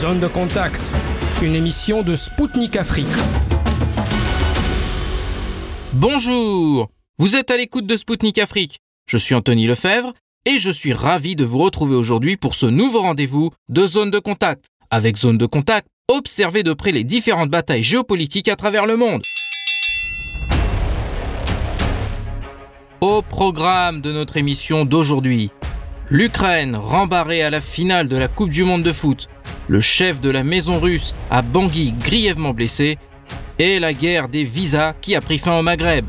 Zone de contact, une émission de Spoutnik Afrique. Bonjour Vous êtes à l'écoute de Spoutnik Afrique. Je suis Anthony Lefebvre et je suis ravi de vous retrouver aujourd'hui pour ce nouveau rendez-vous de Zone de contact. Avec Zone de contact, observez de près les différentes batailles géopolitiques à travers le monde. Au programme de notre émission d'aujourd'hui, l'Ukraine rembarrée à la finale de la Coupe du Monde de foot, le chef de la maison russe à Bangui grièvement blessé, et la guerre des visas qui a pris fin au Maghreb.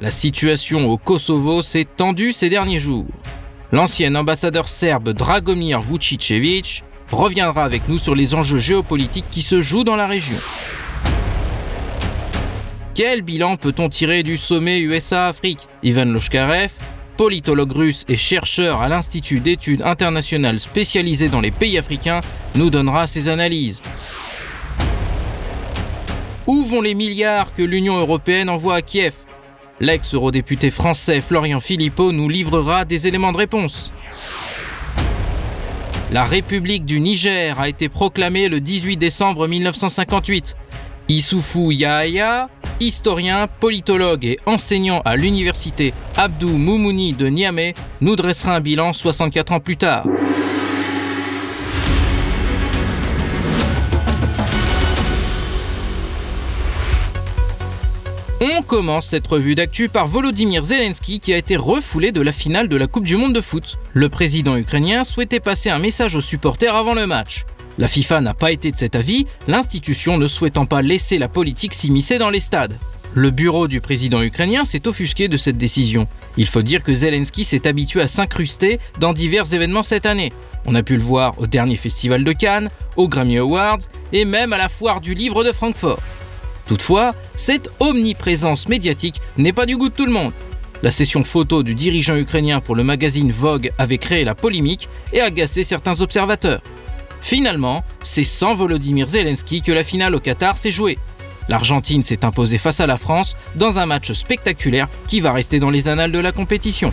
La situation au Kosovo s'est tendue ces derniers jours. L'ancien ambassadeur serbe Dragomir Vucicevic reviendra avec nous sur les enjeux géopolitiques qui se jouent dans la région. Quel bilan peut-on tirer du sommet USA-Afrique Ivan Loshkarev, politologue russe et chercheur à l'Institut d'études internationales spécialisé dans les pays africains, nous donnera ses analyses. Où vont les milliards que l'Union européenne envoie à Kiev? L'ex-eurodéputé français Florian Philippot nous livrera des éléments de réponse. La République du Niger a été proclamée le 18 décembre 1958. Issoufou Yahya, historien, politologue et enseignant à l'université Abdou Moumouni de Niamey, nous dressera un bilan 64 ans plus tard. On commence cette revue d'actu par Volodymyr Zelensky qui a été refoulé de la finale de la Coupe du Monde de foot. Le président ukrainien souhaitait passer un message aux supporters avant le match. La FIFA n'a pas été de cet avis, l'institution ne souhaitant pas laisser la politique s'immiscer dans les stades. Le bureau du président ukrainien s'est offusqué de cette décision. Il faut dire que Zelensky s'est habitué à s'incruster dans divers événements cette année. On a pu le voir au dernier festival de Cannes, aux Grammy Awards et même à la foire du livre de Francfort. Toutefois, cette omniprésence médiatique n'est pas du goût de tout le monde. La session photo du dirigeant ukrainien pour le magazine Vogue avait créé la polémique et agacé certains observateurs. Finalement, c'est sans Volodymyr Zelensky que la finale au Qatar s'est jouée. L'Argentine s'est imposée face à la France dans un match spectaculaire qui va rester dans les annales de la compétition.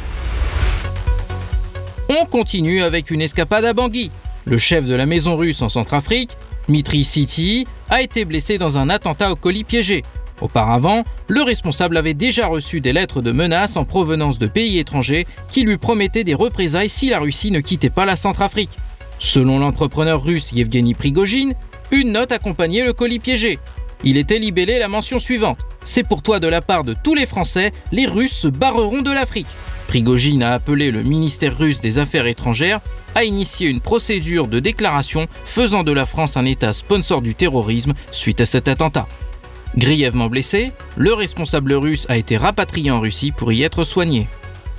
On continue avec une escapade à Bangui. Le chef de la maison russe en Centrafrique, Dmitri Siti, a été blessé dans un attentat au colis piégé. Auparavant, le responsable avait déjà reçu des lettres de menaces en provenance de pays étrangers qui lui promettaient des représailles si la Russie ne quittait pas la Centrafrique. Selon l'entrepreneur russe Yevgeny Prigogine, une note accompagnait le colis piégé. Il était libellé la mention suivante C'est pour toi de la part de tous les Français, les Russes se barreront de l'Afrique. Prigogine a appelé le ministère russe des Affaires étrangères à initier une procédure de déclaration faisant de la France un État sponsor du terrorisme suite à cet attentat. Grièvement blessé, le responsable russe a été rapatrié en Russie pour y être soigné.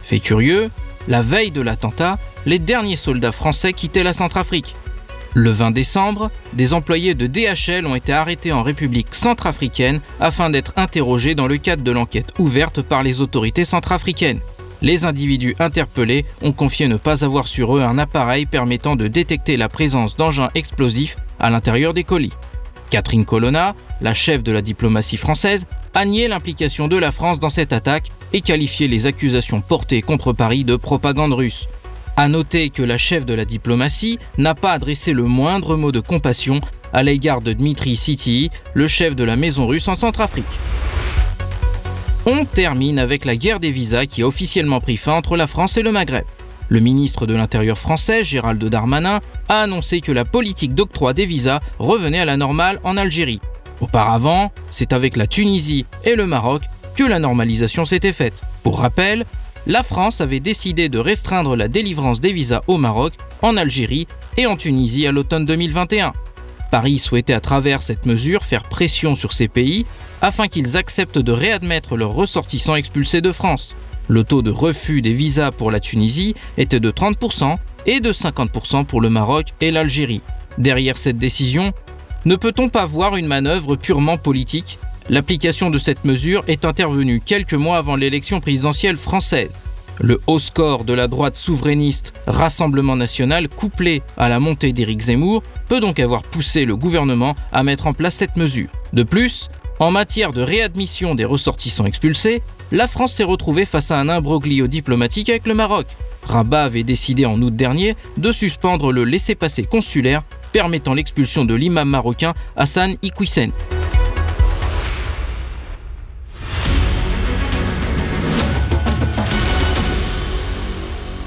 Fait curieux, la veille de l'attentat, les derniers soldats français quittaient la Centrafrique. Le 20 décembre, des employés de DHL ont été arrêtés en République centrafricaine afin d'être interrogés dans le cadre de l'enquête ouverte par les autorités centrafricaines. Les individus interpellés ont confié ne pas avoir sur eux un appareil permettant de détecter la présence d'engins explosifs à l'intérieur des colis. Catherine Colonna, la chef de la diplomatie française, a nié l'implication de la France dans cette attaque et qualifié les accusations portées contre Paris de propagande russe. A noter que la chef de la diplomatie n'a pas adressé le moindre mot de compassion à l'égard de Dmitri Siti, le chef de la maison russe en Centrafrique. On termine avec la guerre des visas qui a officiellement pris fin entre la France et le Maghreb. Le ministre de l'Intérieur français, Gérald Darmanin, a annoncé que la politique d'octroi des visas revenait à la normale en Algérie. Auparavant, c'est avec la Tunisie et le Maroc que la normalisation s'était faite. Pour rappel, la France avait décidé de restreindre la délivrance des visas au Maroc, en Algérie et en Tunisie à l'automne 2021. Paris souhaitait à travers cette mesure faire pression sur ces pays afin qu'ils acceptent de réadmettre leurs ressortissants expulsés de France. Le taux de refus des visas pour la Tunisie était de 30% et de 50% pour le Maroc et l'Algérie. Derrière cette décision, ne peut-on pas voir une manœuvre purement politique? L'application de cette mesure est intervenue quelques mois avant l'élection présidentielle française. Le haut score de la droite souverainiste Rassemblement national couplé à la montée d'Éric Zemmour peut donc avoir poussé le gouvernement à mettre en place cette mesure. De plus, en matière de réadmission des ressortissants expulsés, la France s'est retrouvée face à un imbroglio diplomatique avec le Maroc. Rabat avait décidé en août dernier de suspendre le laissez-passer consulaire permettant l'expulsion de l'imam marocain Hassan Iquissen.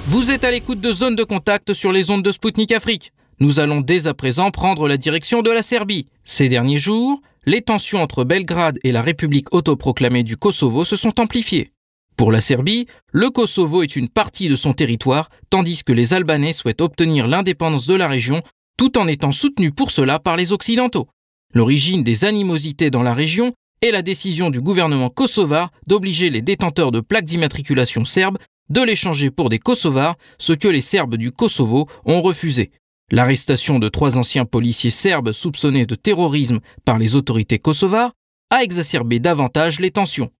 Vous êtes à l'écoute de Zone de Contact sur les ondes de Spoutnik Afrique. Nous allons dès à présent prendre la direction de la Serbie. Ces derniers jours, les tensions entre Belgrade et la République autoproclamée du Kosovo se sont amplifiées. Pour la Serbie, le Kosovo est une partie de son territoire, tandis que les Albanais souhaitent obtenir l'indépendance de la région, tout en étant soutenus pour cela par les Occidentaux. L'origine des animosités dans la région est la décision du gouvernement kosovar d'obliger les détenteurs de plaques d'immatriculation serbes de l'échanger pour des Kosovars, ce que les Serbes du Kosovo ont refusé. L'arrestation de trois anciens policiers serbes soupçonnés de terrorisme par les autorités kosovares a exacerbé davantage les tensions.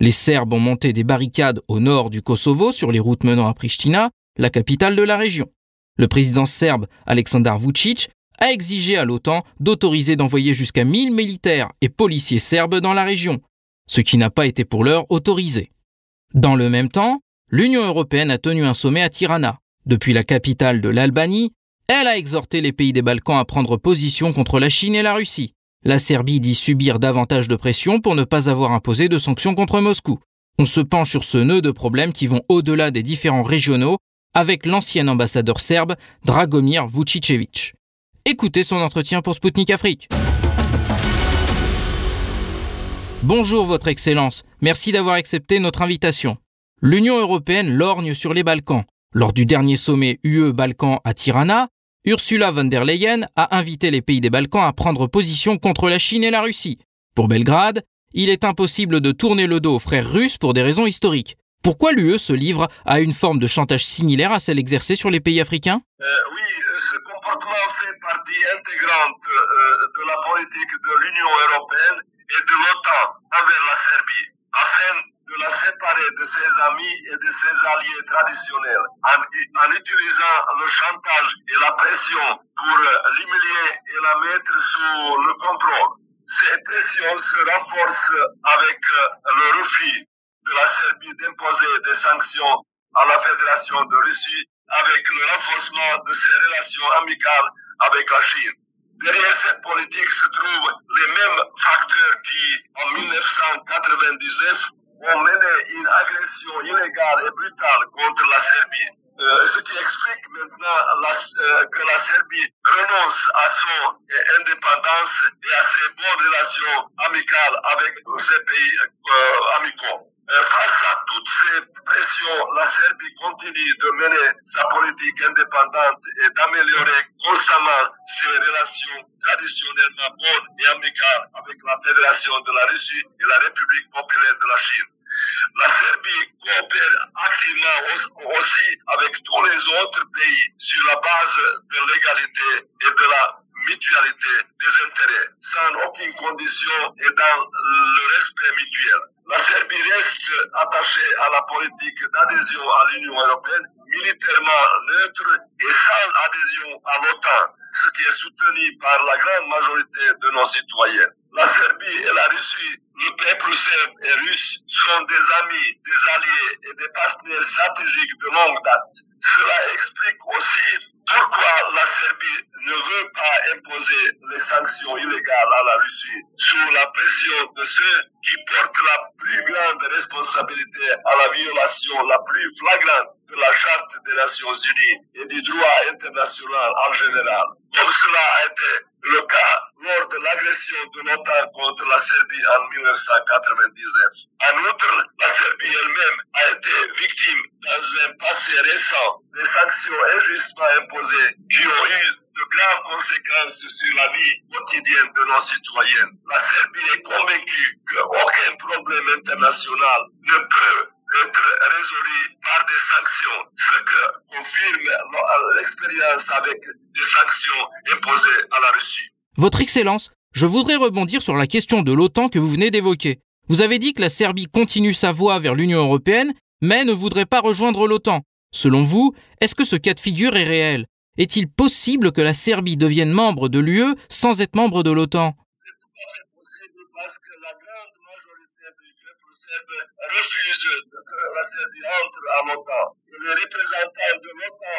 Les Serbes ont monté des barricades au nord du Kosovo sur les routes menant à Pristina, la capitale de la région. Le président serbe Aleksandar Vucic a exigé à l'OTAN d'autoriser d'envoyer jusqu'à 1000 militaires et policiers serbes dans la région, ce qui n'a pas été pour l'heure autorisé. Dans le même temps, l'Union européenne a tenu un sommet à Tirana. Depuis la capitale de l'Albanie, elle a exhorté les pays des Balkans à prendre position contre la Chine et la Russie. La Serbie dit subir davantage de pression pour ne pas avoir imposé de sanctions contre Moscou. On se penche sur ce nœud de problèmes qui vont au-delà des différents régionaux avec l'ancien ambassadeur serbe Dragomir Vucicevic. Écoutez son entretien pour Sputnik Afrique. Bonjour Votre Excellence, merci d'avoir accepté notre invitation. L'Union européenne lorgne sur les Balkans. Lors du dernier sommet UE-Balkans à Tirana, Ursula von der Leyen a invité les pays des Balkans à prendre position contre la Chine et la Russie. Pour Belgrade, il est impossible de tourner le dos aux frères russes pour des raisons historiques. Pourquoi l'UE se livre à une forme de chantage similaire à celle exercée sur les pays africains? Euh, Oui, ce comportement fait partie intégrante euh, de la politique de l'Union européenne et de l'OTAN envers la Serbie, afin de la séparer de ses amis et de ses alliés traditionnels, en, en utilisant le chantage et la pression pour l'humilier et la mettre sous le contrôle. Ces pressions se renforcent avec le refus de la Serbie d'imposer des sanctions à la Fédération de Russie avec le renforcement de ses relations amicales avec la Chine. Derrière cette politique se trouvent les mêmes facteurs qui, en 1999, ont mené une agression illégale et brutale contre la Serbie. Euh, ce qui explique maintenant euh, que la Serbie renonce à son indépendance et à ses bonnes relations amicales avec ces pays euh, amicaux. Euh, face à toutes ces pressions, la Serbie continue de mener sa politique indépendante et d'améliorer constamment ses relations traditionnellement bonnes et amicales avec la Fédération de la Russie et la République populaire de la Chine. La Serbie coopère activement aussi avec tous les autres pays sur la base de l'égalité et de la mutualité des intérêts, sans aucune condition et dans le respect mutuel. La Serbie reste attachée à la politique d'adhésion à l'Union européenne, militairement neutre et sans adhésion à l'OTAN, ce qui est soutenu par la grande majorité de nos citoyens. La Serbie et la Russie, le peuple serbe et russe sont des amis, des alliés et des partenaires stratégiques de longue date. Cela explique aussi pourquoi la Serbie ne veut pas imposer les sanctions illégales à la Russie sous la pression de ceux qui portent la plus grande responsabilité à la violation la plus flagrante de la Charte des Nations Unies et du droit international en général, comme cela a été le cas lors de l'agression de l'OTAN contre la Serbie en 1999. En outre, la Serbie elle-même a été victime dans un passé récent des sanctions injustement imposées qui ont eu de graves conséquences sur la vie quotidienne de nos citoyens. La Serbie est convaincue qu'aucun problème international ne peut être résolu par des sanctions, ce que confirme l'expérience avec des sanctions imposées à la Russie. Votre Excellence, je voudrais rebondir sur la question de l'OTAN que vous venez d'évoquer. Vous avez dit que la Serbie continue sa voie vers l'Union européenne, mais ne voudrait pas rejoindre l'OTAN. Selon vous, est-ce que ce cas de figure est réel? Est-il possible que la Serbie devienne membre de l'UE sans être membre de l'OTAN? Refusent que la Serbie entre à l'OTAN. Les représentants de l'OTAN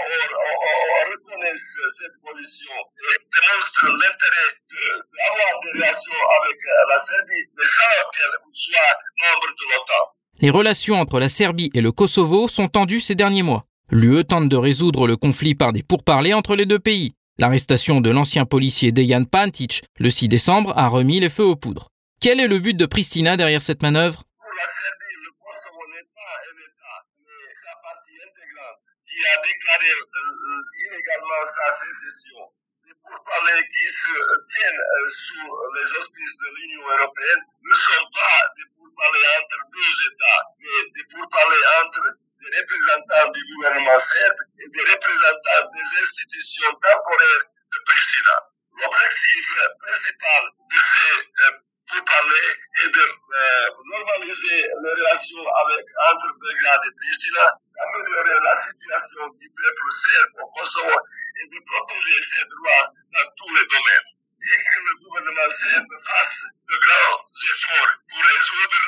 reconnaissent cette position et démontrent l'intérêt d'avoir des relations avec la Serbie, mais sans qu'elle soit membre de l'OTAN. Les relations entre la Serbie et le Kosovo sont tendues ces derniers mois. L'UE tente de résoudre le conflit par des pourparlers entre les deux pays. L'arrestation de l'ancien policier Dejan Pantic le 6 décembre a remis les feux aux poudres. Quel est le but de Pristina derrière cette manœuvre? Le Kosovo n'est pas un État, mais sa partie intégrante qui a déclaré euh, illégalement sa sécession. Les pourparlers qui se tiennent euh, sous les auspices de l'Union européenne ne sont pas des pourparlers entre deux États, mais des pourparlers entre des représentants du gouvernement serbe et des représentants des institutions temporaires de Pristina. L'objectif principal de ces euh, pourparlers est de euh, normaliser les relations avec, entre Belgrade et Pristina, d'améliorer la situation du peuple serbe au Kosovo et de protéger ses droits dans tous les domaines. Et que le gouvernement serbe fasse de grands efforts pour résoudre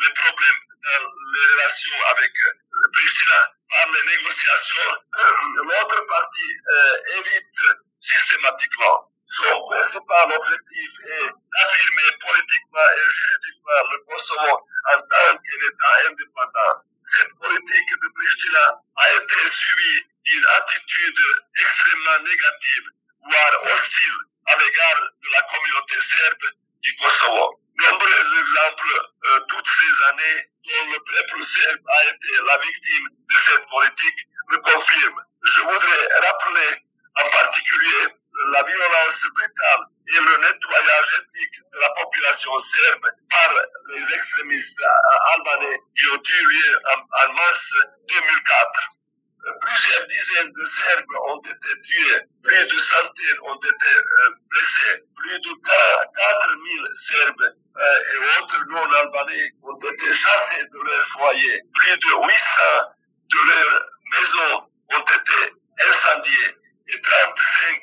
les problèmes dans les relations avec Pristina par les négociations, l'autre partie euh, évite systématiquement. Son principal objectif est d'affirmer politiquement et juridiquement le Kosovo en tant qu'État indépendant. Cette politique de Pristina a été suivie d'une attitude extrêmement négative, voire hostile à l'égard de la communauté serbe du Kosovo. Nombreux exemples euh, toutes ces années dont le peuple serbe a été la victime de cette politique le confirment. Je voudrais rappeler en particulier la violence brutale et le nettoyage ethnique de la population serbe par les extrémistes albanais qui ont eu lieu en, mars 2004. Plusieurs dizaines de Serbes ont été tués, plus de centaines ont été blessés, plus de 4 000 Serbes et autres non-albanais ont été chassés de leur foyer, plus de 800 de leurs maisons ont été incendiées et 35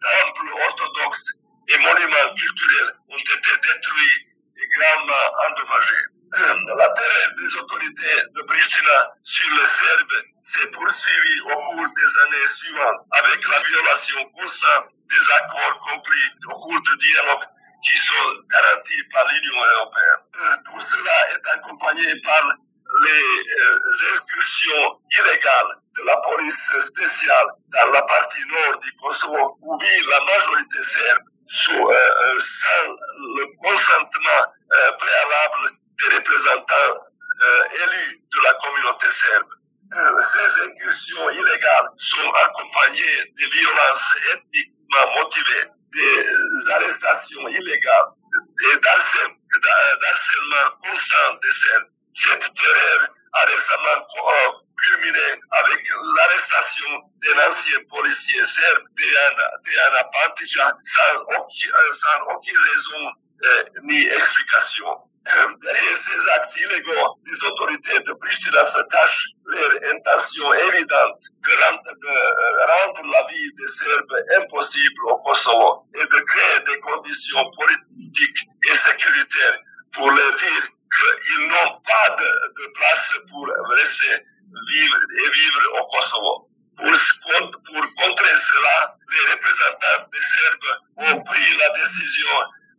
temples orthodoxes et monuments culturels ont été détruits et gravement endommagés. La terreur des autorités de Pristina sur les Serbes s'est poursuivie au cours des années suivantes avec la violation constante des accords conclus au cours du dialogue qui sont garantis par l'Union européenne. Tout cela est accompagné par les excursions illégales de la police spéciale dans la partie nord du Kosovo où vit la majorité serbe sous, euh, sans le consentement euh, préalable des représentants euh, élus de la communauté serbe. ces incursions illégales sont accompagnées de violences ethniquement motivées, des arrestations illégales, des d'harcèlement constant des Serbes. Cette terreur a récemment culminé avec l'arrestation d'un ancien policier serbe, Diana Pantica, sans aucune, sans aucune raison euh, ni explication. Derrière ces actes illégaux, les autorités de Pristina se cachent leur intention évidente de rendre, la vie des Serbes impossible au Kosovo et de créer des conditions politiques et sécuritaires pour les dire qu'ils n'ont pas de, place pour rester vivre et vivre au Kosovo. Pour, contrer cela, les représentants des Serbes ont pris la décision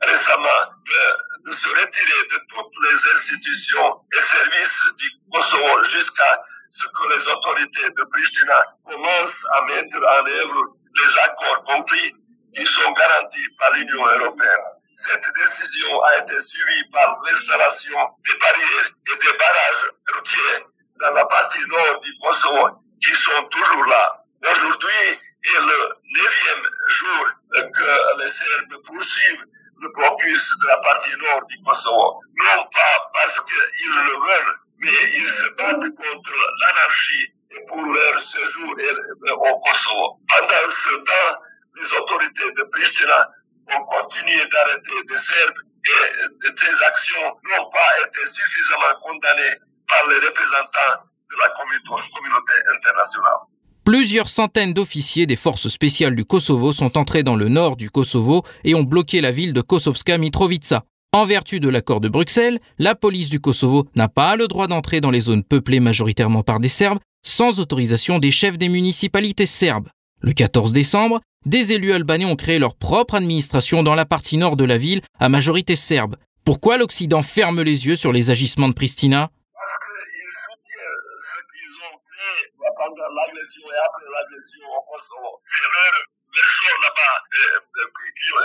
récemment de, de, se retirer de toutes les institutions et services du Kosovo jusqu'à ce que les autorités de Pristina commencent à mettre en œuvre les accords conclus qui sont garantis par l'Union européenne. Cette décision a été suivie par l'installation des barrières et des barrages routiers dans la partie nord du Kosovo qui sont toujours là. Aujourd'hui est le neuvième jour que les Serbes poursuivent le blocus de la partie nord du Kosovo. Non pas parce qu'ils le veulent, mais ils se battent contre l'anarchie et pour leur séjour au Kosovo. Pendant ce temps, les autorités de Pristina ont continué d'arrêter des Serbes et ces actions n'ont pas été suffisamment condamnées par les représentants de la communauté internationale. Plusieurs centaines d'officiers des forces spéciales du Kosovo sont entrés dans le nord du Kosovo et ont bloqué la ville de Kosovska Mitrovica. En vertu de l'accord de Bruxelles, la police du Kosovo n'a pas le droit d'entrer dans les zones peuplées majoritairement par des Serbes sans autorisation des chefs des municipalités serbes. Le 14 décembre, des élus albanais ont créé leur propre administration dans la partie nord de la ville à majorité serbe. Pourquoi l'Occident ferme les yeux sur les agissements de Pristina? Parce qu'ils soutiennent ce qu'ils ont fait pendant l'agression et après l'agression au Kosovo. C'est leur version là-bas euh,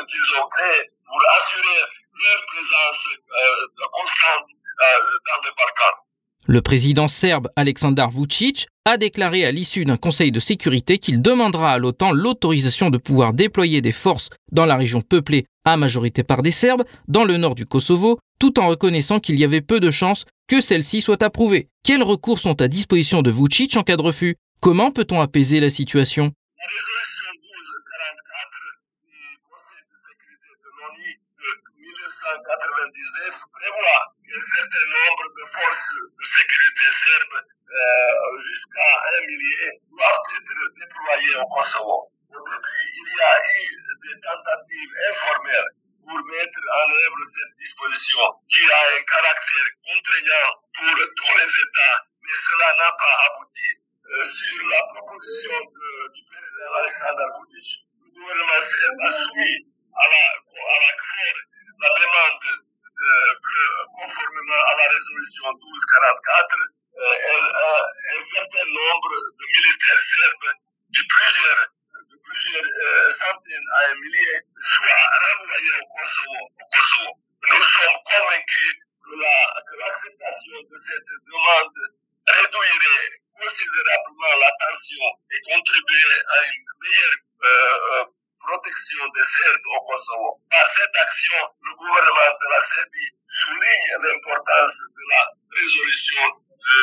qu'ils ont créé pour assurer leur présence euh, constante euh, dans les Balkans. Le président serbe Aleksandar Vucic a déclaré à l'issue d'un conseil de sécurité qu'il demandera à l'OTAN l'autorisation de pouvoir déployer des forces dans la région peuplée à majorité par des Serbes, dans le nord du Kosovo, tout en reconnaissant qu'il y avait peu de chances que celle-ci soit approuvée. Quels recours sont à disposition de Vucic en cas de refus? Comment peut-on apaiser la situation? La résolution 1244 du Conseil de sécurité de l'ONU de 1999 prévoit qu'un certain nombre de forces de sécurité serbes, euh, jusqu'à un millier, doivent être déployées au Kosovo. Au début, il y a eu des tentatives informelles pour mettre en œuvre cette disposition qui a un caractère contraignant pour tous les États, mais cela n'a pas abouti. Euh, sur la proposition du président Alexander Vucic, le gouvernement serbe a soumis à la, à la demande que, conformément à la résolution 1244, euh, un, un certain nombre de militaires serbes de plusieurs, de plusieurs centaines à un millier soient renvoyés au Kosovo. Au Kosovo. Nous sommes convaincus que l'acceptation de cette demande réduirait considérablement la tension et contribuer à une meilleure protection des Serbes au Kosovo. Par cette action, le gouvernement de la Serbie souligne l'importance de la résolution de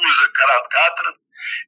1244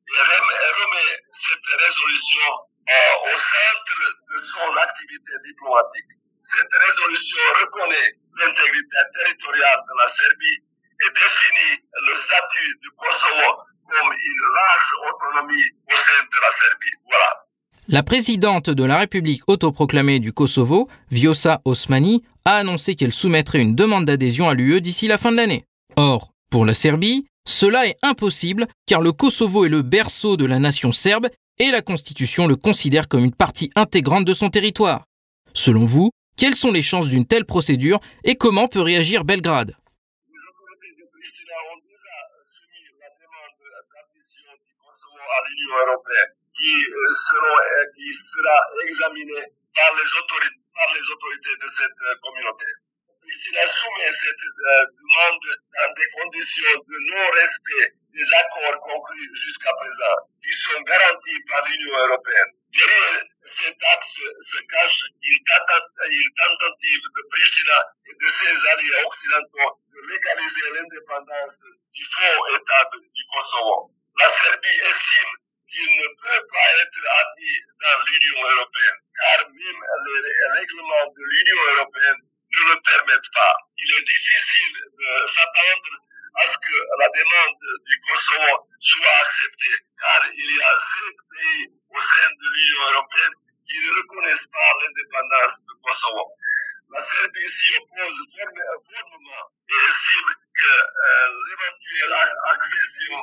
et remet cette résolution euh, au centre de son activité diplomatique. Cette résolution reconnaît l'intégrité territoriale de la Serbie et définit le statut du Kosovo comme une large autonomie au sein de la Serbie. Voilà. La présidente de la République autoproclamée du Kosovo, Vjosa Osmani, a annoncé qu'elle soumettrait une demande d'adhésion à l'UE d'ici la fin de l'année. Or, pour la Serbie, cela est impossible car le Kosovo est le berceau de la nation serbe et la Constitution le considère comme une partie intégrante de son territoire. Selon vous, quelles sont les chances d'une telle procédure et comment peut réagir Belgrade? l'Union européenne qui, sera examinée par les, autorités, par les autorités de cette euh, communauté. Pristina soumet cette euh, demande dans des conditions de non-respect des accords conclus jusqu'à présent, qui sont garantis par l'Union européenne. Derrière cet acte se cache une tentative de Pristina et de ses alliés occidentaux de légaliser l'indépendance du faux État du Kosovo. La Serbie estime qu'il ne peut pas être admis dans l'Union européenne, car même les règlements de l'Union européenne ne le permettent pas. Il est difficile de s'attendre à ce que la demande du Kosovo soit acceptée, car il y a cinq pays au sein de l'Union européenne qui ne reconnaissent pas l'indépendance du Kosovo. La Serbie s'y oppose fermement et estime que euh, l'éventuelle accession,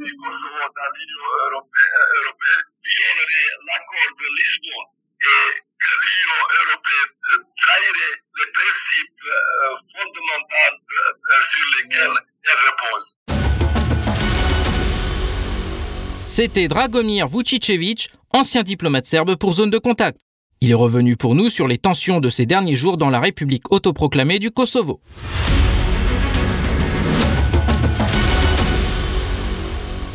du Kosovo dans l'Union européenne, européenne violerait l'accord de Lisbonne et que l'Union européenne trahirait les principes euh, fondamentaux euh, sur lesquels elle repose. C'était Dragomir Vucicevic, ancien diplomate serbe pour Zone de Contact. Il est revenu pour nous sur les tensions de ces derniers jours dans la République autoproclamée du Kosovo.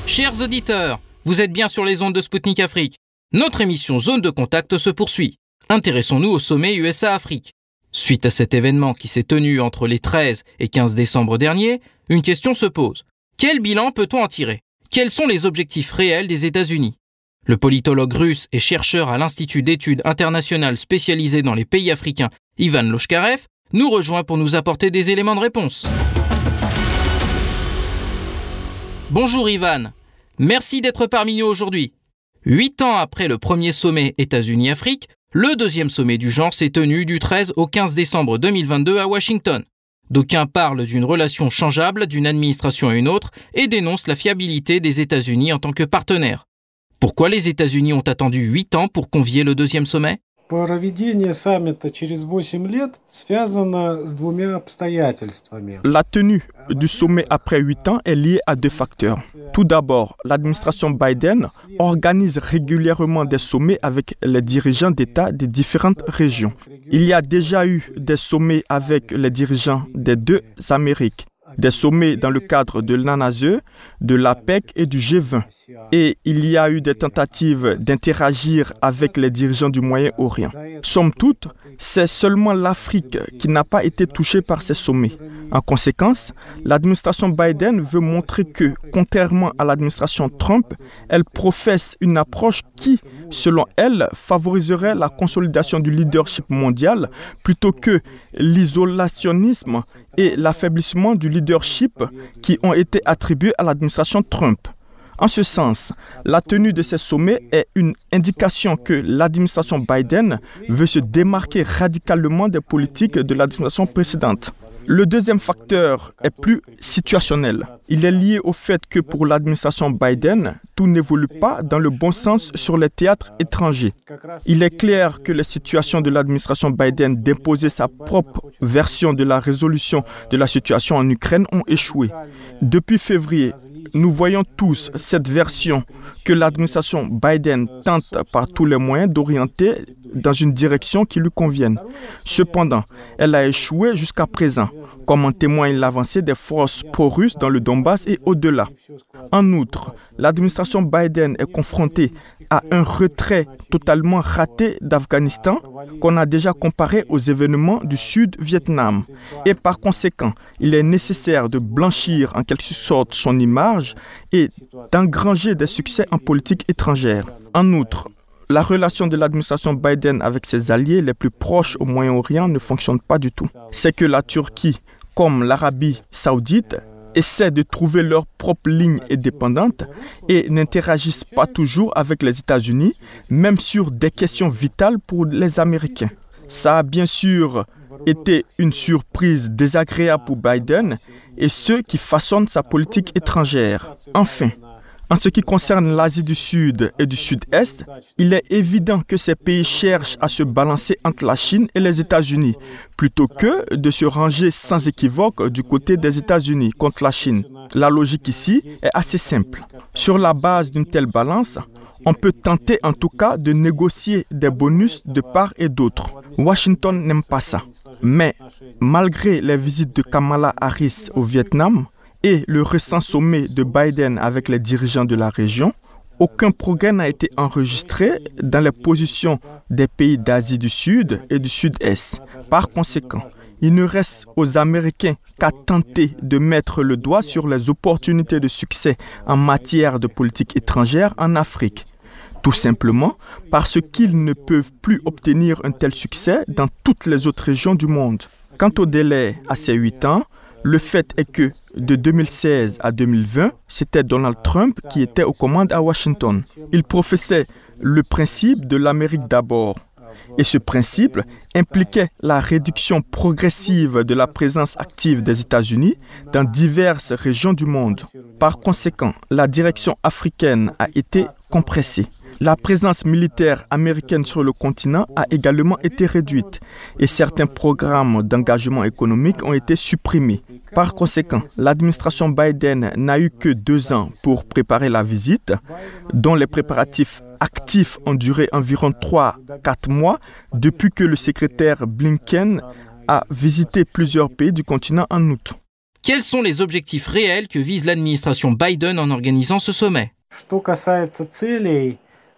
Chers auditeurs, vous êtes bien sur les ondes de Spoutnik Afrique. Notre émission Zone de Contact se poursuit. Intéressons-nous au sommet USA-Afrique. Suite à cet événement qui s'est tenu entre les 13 et 15 décembre dernier, une question se pose. Quel bilan peut-on en tirer? Quels sont les objectifs réels des États-Unis? Le politologue russe et chercheur à l'Institut d'études internationales spécialisé dans les pays africains, Ivan Loshkarev, nous rejoint pour nous apporter des éléments de réponse. Bonjour Ivan, merci d'être parmi nous aujourd'hui. Huit ans après le premier sommet États-Unis-Afrique, Le deuxième sommet du genre s'est tenu du 13 au 15 décembre 2022 à Washington. D'aucuns parlent d'une relation changeable d'une administration à une autre et dénoncent la fiabilité des États-Unis en tant que partenaire. Pourquoi les États-Unis ont attendu huit ans pour convier le deuxième sommet? La tenue du sommet après huit ans est liée à deux facteurs. Tout d'abord, l'administration Biden organise régulièrement des sommets avec les dirigeants d'État des différentes régions. Il y a déjà eu des sommets avec les dirigeants des deux Amériques des sommets dans le cadre de l'ANASE, de l'APEC et du G20. Et il y a eu des tentatives d'interagir avec les dirigeants du Moyen-Orient. Somme toute, c'est seulement l'Afrique qui n'a pas été touchée par ces sommets. En conséquence, l'administration Biden veut montrer que, contrairement à l'administration Trump, elle professe une approche qui, selon elle, favoriserait la consolidation du leadership mondial plutôt que l'isolationnisme et l'affaiblissement du leadership qui ont été attribués à l'administration Trump. En ce sens, la tenue de ces sommets est une indication que l'administration Biden veut se démarquer radicalement des politiques de l'administration précédente. Le deuxième facteur est plus situationnel. Il est lié au fait que pour l'administration Biden, tout n'évolue pas dans le bon sens sur les théâtres étrangers. Il est clair que les situations de l'administration Biden d'imposer sa propre version de la résolution de la situation en Ukraine ont échoué. Depuis février, nous voyons tous cette version que l'administration Biden tente par tous les moyens d'orienter dans une direction qui lui convienne. Cependant, elle a échoué jusqu'à présent, comme en témoigne l'avancée des forces pro-russes dans le Donbass et au-delà. En outre, l'administration Biden est confrontée à un retrait totalement raté d'Afghanistan qu'on a déjà comparé aux événements du Sud-Vietnam. Et par conséquent, il est nécessaire de blanchir en quelque sorte son image et d'engranger des succès en politique étrangère. En outre, la relation de l'administration Biden avec ses alliés les plus proches au Moyen-Orient ne fonctionne pas du tout. C'est que la Turquie, comme l'Arabie saoudite, essaient de trouver leur propre ligne indépendante et n'interagissent pas toujours avec les États-Unis, même sur des questions vitales pour les Américains. Ça a bien sûr été une surprise désagréable pour Biden et ceux qui façonnent sa politique étrangère. Enfin, en ce qui concerne l'Asie du Sud et du Sud-Est, il est évident que ces pays cherchent à se balancer entre la Chine et les États-Unis, plutôt que de se ranger sans équivoque du côté des États-Unis contre la Chine. La logique ici est assez simple. Sur la base d'une telle balance, on peut tenter en tout cas de négocier des bonus de part et d'autre. Washington n'aime pas ça. Mais malgré les visites de Kamala Harris au Vietnam, et le récent sommet de Biden avec les dirigeants de la région, aucun progrès n'a été enregistré dans les positions des pays d'Asie du Sud et du Sud-Est. Par conséquent, il ne reste aux Américains qu'à tenter de mettre le doigt sur les opportunités de succès en matière de politique étrangère en Afrique. Tout simplement parce qu'ils ne peuvent plus obtenir un tel succès dans toutes les autres régions du monde. Quant au délai à ces huit ans, le fait est que de 2016 à 2020, c'était Donald Trump qui était aux commandes à Washington. Il professait le principe de l'Amérique d'abord. Et ce principe impliquait la réduction progressive de la présence active des États-Unis dans diverses régions du monde. Par conséquent, la direction africaine a été compressée. La présence militaire américaine sur le continent a également été réduite et certains programmes d'engagement économique ont été supprimés. Par conséquent, l'administration Biden n'a eu que deux ans pour préparer la visite, dont les préparatifs actifs ont duré environ 3-4 mois depuis que le secrétaire Blinken a visité plusieurs pays du continent en août. Quels sont les objectifs réels que vise l'administration Biden en organisant ce sommet?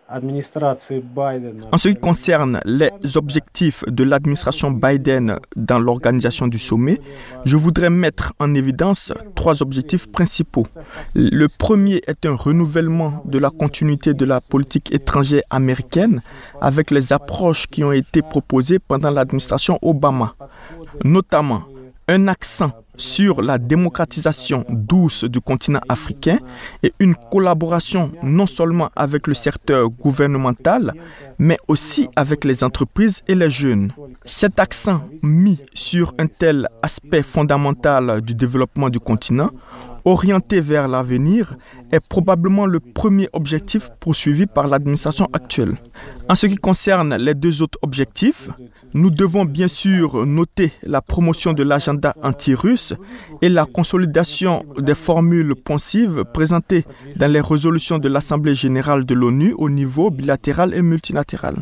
En ce qui concerne les objectifs de l'administration Biden dans l'organisation du sommet, je voudrais mettre en évidence trois objectifs principaux. Le premier est un renouvellement de la continuité de la politique étrangère américaine avec les approches qui ont été proposées pendant l'administration Obama, notamment un accent sur la démocratisation douce du continent africain et une collaboration non seulement avec le secteur gouvernemental, mais aussi avec les entreprises et les jeunes. Cet accent mis sur un tel aspect fondamental du développement du continent orienté vers l'avenir est probablement le premier objectif poursuivi par l'administration actuelle. En ce qui concerne les deux autres objectifs, nous devons bien sûr noter la promotion de l'agenda anti-russe et la consolidation des formules pensives présentées dans les résolutions de l'Assemblée générale de l'ONU au niveau bilatéral et multilatéral.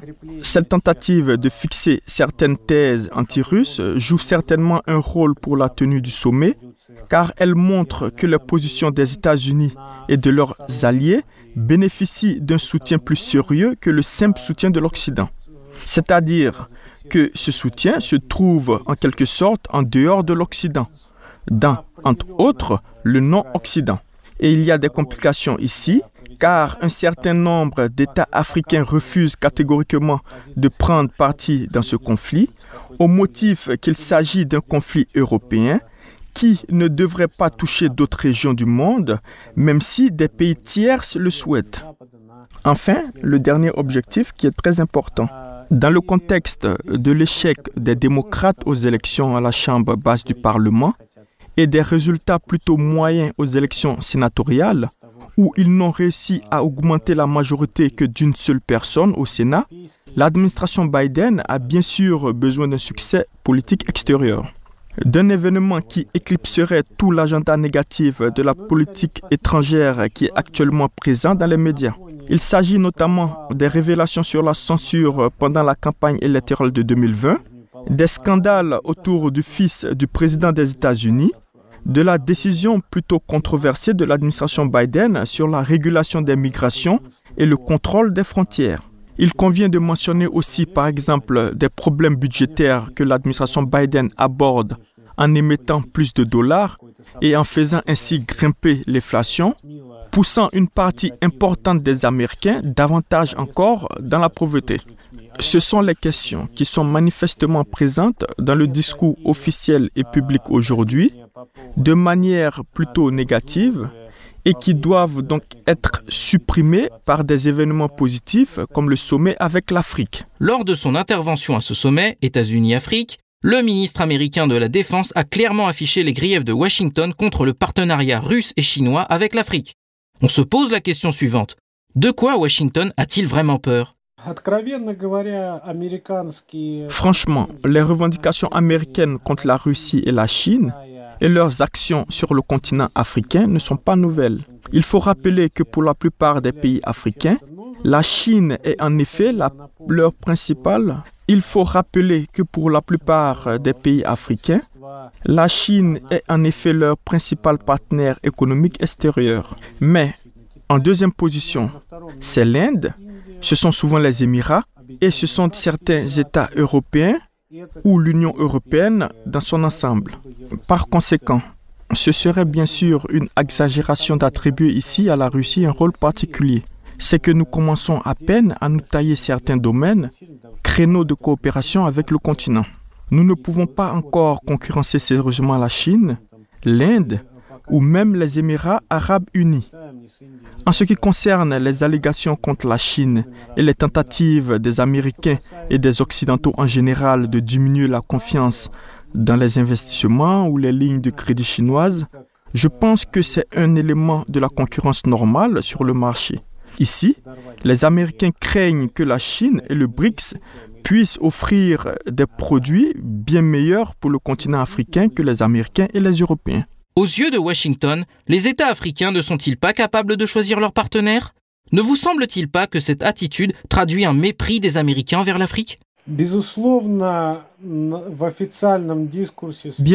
Cette tentative de fixer certaines thèses anti-russes joue certainement un rôle pour la tenue du sommet, car elle montre que les positions des États-Unis et de leurs alliés bénéficient d'un soutien plus sérieux que le simple soutien de l'Occident. C'est-à-dire que ce soutien se trouve en quelque sorte en dehors de l'Occident, dans, entre autres, le non-Occident. Et il y a des complications ici, car un certain nombre d'États africains refusent catégoriquement de prendre parti dans ce conflit, au motif qu'il s'agit d'un conflit européen qui ne devrait pas toucher d'autres régions du monde, même si des pays tiers le souhaitent. Enfin, le dernier objectif qui est très important. Dans le contexte de l'échec des démocrates aux élections à la Chambre basse du Parlement et des résultats plutôt moyens aux élections sénatoriales, où ils n'ont réussi à augmenter la majorité que d'une seule personne au Sénat, l'administration Biden a bien sûr besoin d'un succès politique extérieur d'un événement qui éclipserait tout l'agenda négatif de la politique étrangère qui est actuellement présent dans les médias. Il s'agit notamment des révélations sur la censure pendant la campagne électorale de 2020, des scandales autour du fils du président des États-Unis, de la décision plutôt controversée de l'administration Biden sur la régulation des migrations et le contrôle des frontières. Il convient de mentionner aussi, par exemple, des problèmes budgétaires que l'administration Biden aborde en émettant plus de dollars et en faisant ainsi grimper l'inflation, poussant une partie importante des Américains davantage encore dans la pauvreté. Ce sont les questions qui sont manifestement présentes dans le discours officiel et public aujourd'hui, de manière plutôt négative, et qui doivent donc être supprimés par des événements positifs comme le sommet avec l'Afrique. Lors de son intervention à ce sommet, États-Unis-Afrique, le ministre américain de la Défense a clairement affiché les griefs de Washington contre le partenariat russe et chinois avec l'Afrique. On se pose la question suivante. De quoi Washington a-t-il vraiment peur? Franchement, les revendications américaines contre la Russie et la Chine et leurs actions sur le continent africain ne sont pas nouvelles. Il faut rappeler que pour la plupart des pays africains, la Chine est en effet leur principale. Il faut rappeler que pour la plupart des pays africains, la Chine est en effet leur principal partenaire économique extérieur. Mais en deuxième position, c'est l'Inde, ce sont souvent les Émirats et ce sont certains États européens ou l'Union européenne dans son ensemble. Par conséquent, ce serait bien sûr une exagération d'attribuer ici à la Russie un rôle particulier. C'est que nous commençons à peine à nous tailler certains domaines, créneaux de coopération avec le continent. Nous ne pouvons pas encore concurrencer sérieusement la Chine, l'Inde ou même les Émirats arabes unis. En ce qui concerne les allégations contre la Chine et les tentatives des Américains et des Occidentaux en général de diminuer la confiance dans les investissements ou les lignes de crédit chinoises, je pense que c'est un élément de la concurrence normale sur le marché. Ici, les Américains craignent que la Chine et le BRICS puissent offrir des produits bien meilleurs pour le continent africain que les Américains et les Européens. Aux yeux de Washington, les États africains ne sont-ils pas capables de choisir leurs partenaires Ne vous semble-t-il pas que cette attitude traduit un mépris des Américains vers l'Afrique? Bien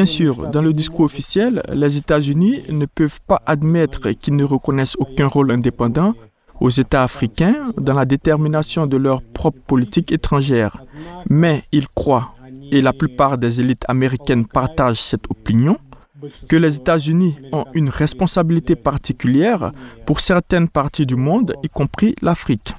sûr, dans le discours officiel, les États-Unis ne peuvent pas admettre qu'ils ne reconnaissent aucun rôle indépendant aux États africains dans la détermination de leur propre politique étrangère. Mais ils croient, et la plupart des élites américaines partagent cette opinion, que les États-Unis ont une responsabilité particulière pour certaines parties du monde, y compris l'Afrique.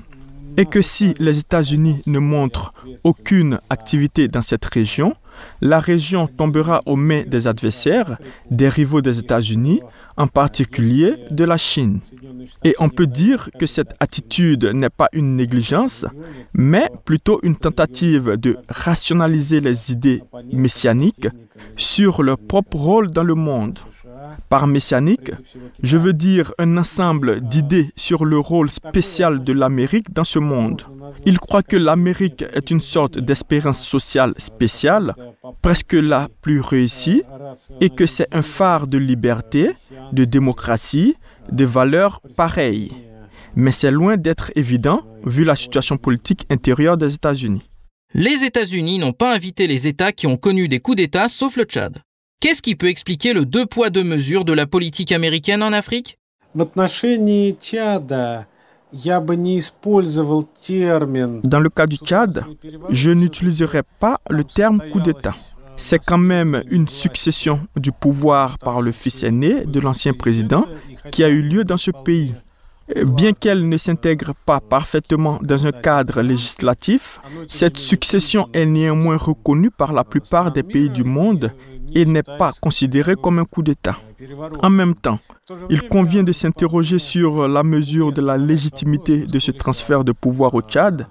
Et que si les États-Unis ne montrent aucune activité dans cette région, la région tombera aux mains des adversaires, des rivaux des États-Unis, en particulier de la Chine. Et on peut dire que cette attitude n'est pas une négligence, mais plutôt une tentative de rationaliser les idées messianiques sur leur propre rôle dans le monde. Par messianique, je veux dire un ensemble d'idées sur le rôle spécial de l'Amérique dans ce monde. Il croit que l'Amérique est une sorte d'espérance sociale spéciale, presque la plus réussie, et que c'est un phare de liberté, de démocratie, de valeurs pareilles. Mais c'est loin d'être évident vu la situation politique intérieure des États-Unis. Les États-Unis n'ont pas invité les États qui ont connu des coups d'État sauf le Tchad. Qu'est-ce qui peut expliquer le deux poids deux mesures de la politique américaine en Afrique? Dans le cas du Tchad, je n'utiliserai pas le terme coup d'État. C'est quand même une succession du pouvoir par le fils aîné de l'ancien président qui a eu lieu dans ce pays. Bien qu'elle ne s'intègre pas parfaitement dans un cadre législatif, cette succession est néanmoins reconnue par la plupart des pays du monde et n'est pas considéré comme un coup d'État. En même temps, il convient de s'interroger sur la mesure de la légitimité de ce transfert de pouvoir au Tchad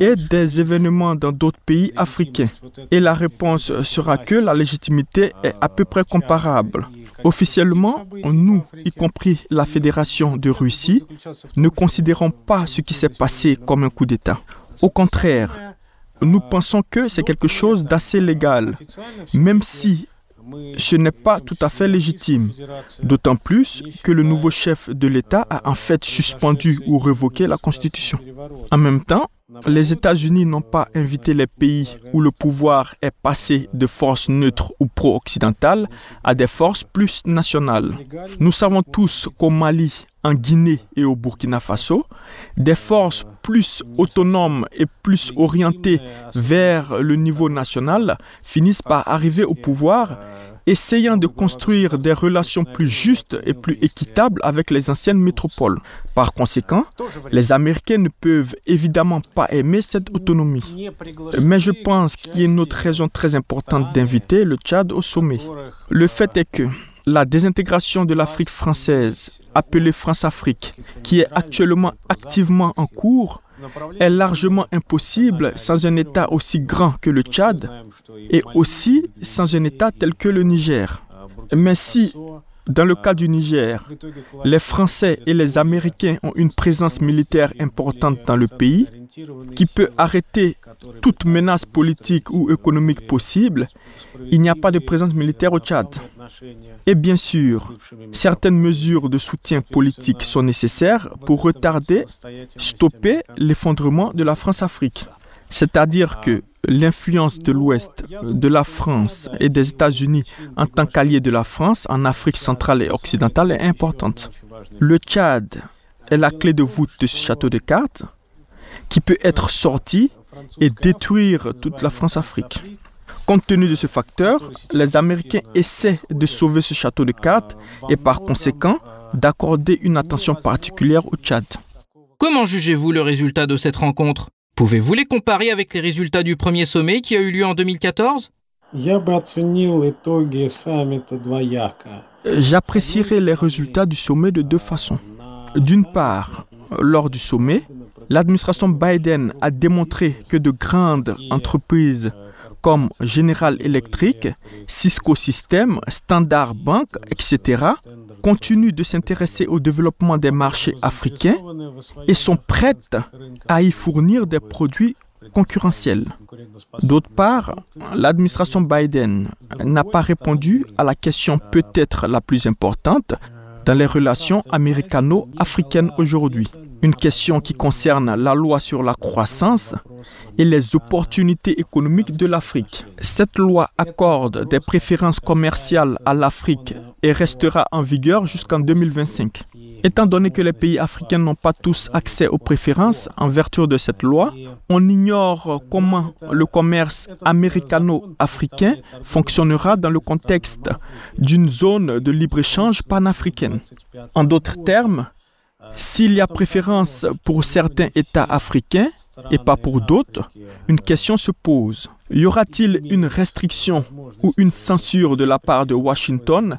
et des événements dans d'autres pays africains. Et la réponse sera que la légitimité est à peu près comparable. Officiellement, nous, y compris la Fédération de Russie, ne considérons pas ce qui s'est passé comme un coup d'État. Au contraire, nous pensons que c'est quelque chose d'assez légal, même si ce n'est pas tout à fait légitime, d'autant plus que le nouveau chef de l'État a en fait suspendu ou révoqué la Constitution. En même temps, les États-Unis n'ont pas invité les pays où le pouvoir est passé de forces neutres ou pro-occidentales à des forces plus nationales. Nous savons tous qu'au Mali, en Guinée et au Burkina Faso, des forces plus autonomes et plus orientées vers le niveau national finissent par arriver au pouvoir essayant de construire des relations plus justes et plus équitables avec les anciennes métropoles. Par conséquent, les Américains ne peuvent évidemment pas aimer cette autonomie. Mais je pense qu'il y a une autre raison très importante d'inviter le Tchad au sommet. Le fait est que la désintégration de l'Afrique française, appelée France-Afrique, qui est actuellement activement en cours, est largement impossible sans un État aussi grand que le Tchad et aussi sans un État tel que le Niger. Mais si, dans le cas du Niger, les Français et les Américains ont une présence militaire importante dans le pays, qui peut arrêter toute menace politique ou économique possible, il n'y a pas de présence militaire au Tchad. Et bien sûr, certaines mesures de soutien politique sont nécessaires pour retarder, stopper l'effondrement de la France-Afrique. C'est-à-dire que l'influence de l'Ouest, de la France et des États-Unis en tant qu'alliés de la France en Afrique centrale et occidentale est importante. Le Tchad est la clé de voûte de ce château de cartes qui peut être sorti et détruire toute la France-Afrique. Compte tenu de ce facteur, les Américains essaient de sauver ce château de cartes et par conséquent d'accorder une attention particulière au Tchad. Comment jugez-vous le résultat de cette rencontre? Pouvez-vous les comparer avec les résultats du premier sommet qui a eu lieu en 2014 J'apprécierais les résultats du sommet de deux façons. D'une part, lors du sommet, l'administration Biden a démontré que de grandes entreprises comme General Electric, Cisco Systems, Standard Bank, etc., continuent de s'intéresser au développement des marchés africains et sont prêtes à y fournir des produits concurrentiels. D'autre part, l'administration Biden n'a pas répondu à la question peut-être la plus importante dans les relations américano-africaines aujourd'hui une question qui concerne la loi sur la croissance et les opportunités économiques de l'Afrique. Cette loi accorde des préférences commerciales à l'Afrique et restera en vigueur jusqu'en 2025. Étant donné que les pays africains n'ont pas tous accès aux préférences en vertu de cette loi, on ignore comment le commerce américano-africain fonctionnera dans le contexte d'une zone de libre-échange panafricaine. En d'autres termes, S'il y a préférence pour certains États africains et pas pour d'autres, une question se pose. Y aura-t-il une restriction ou une censure de la part de Washington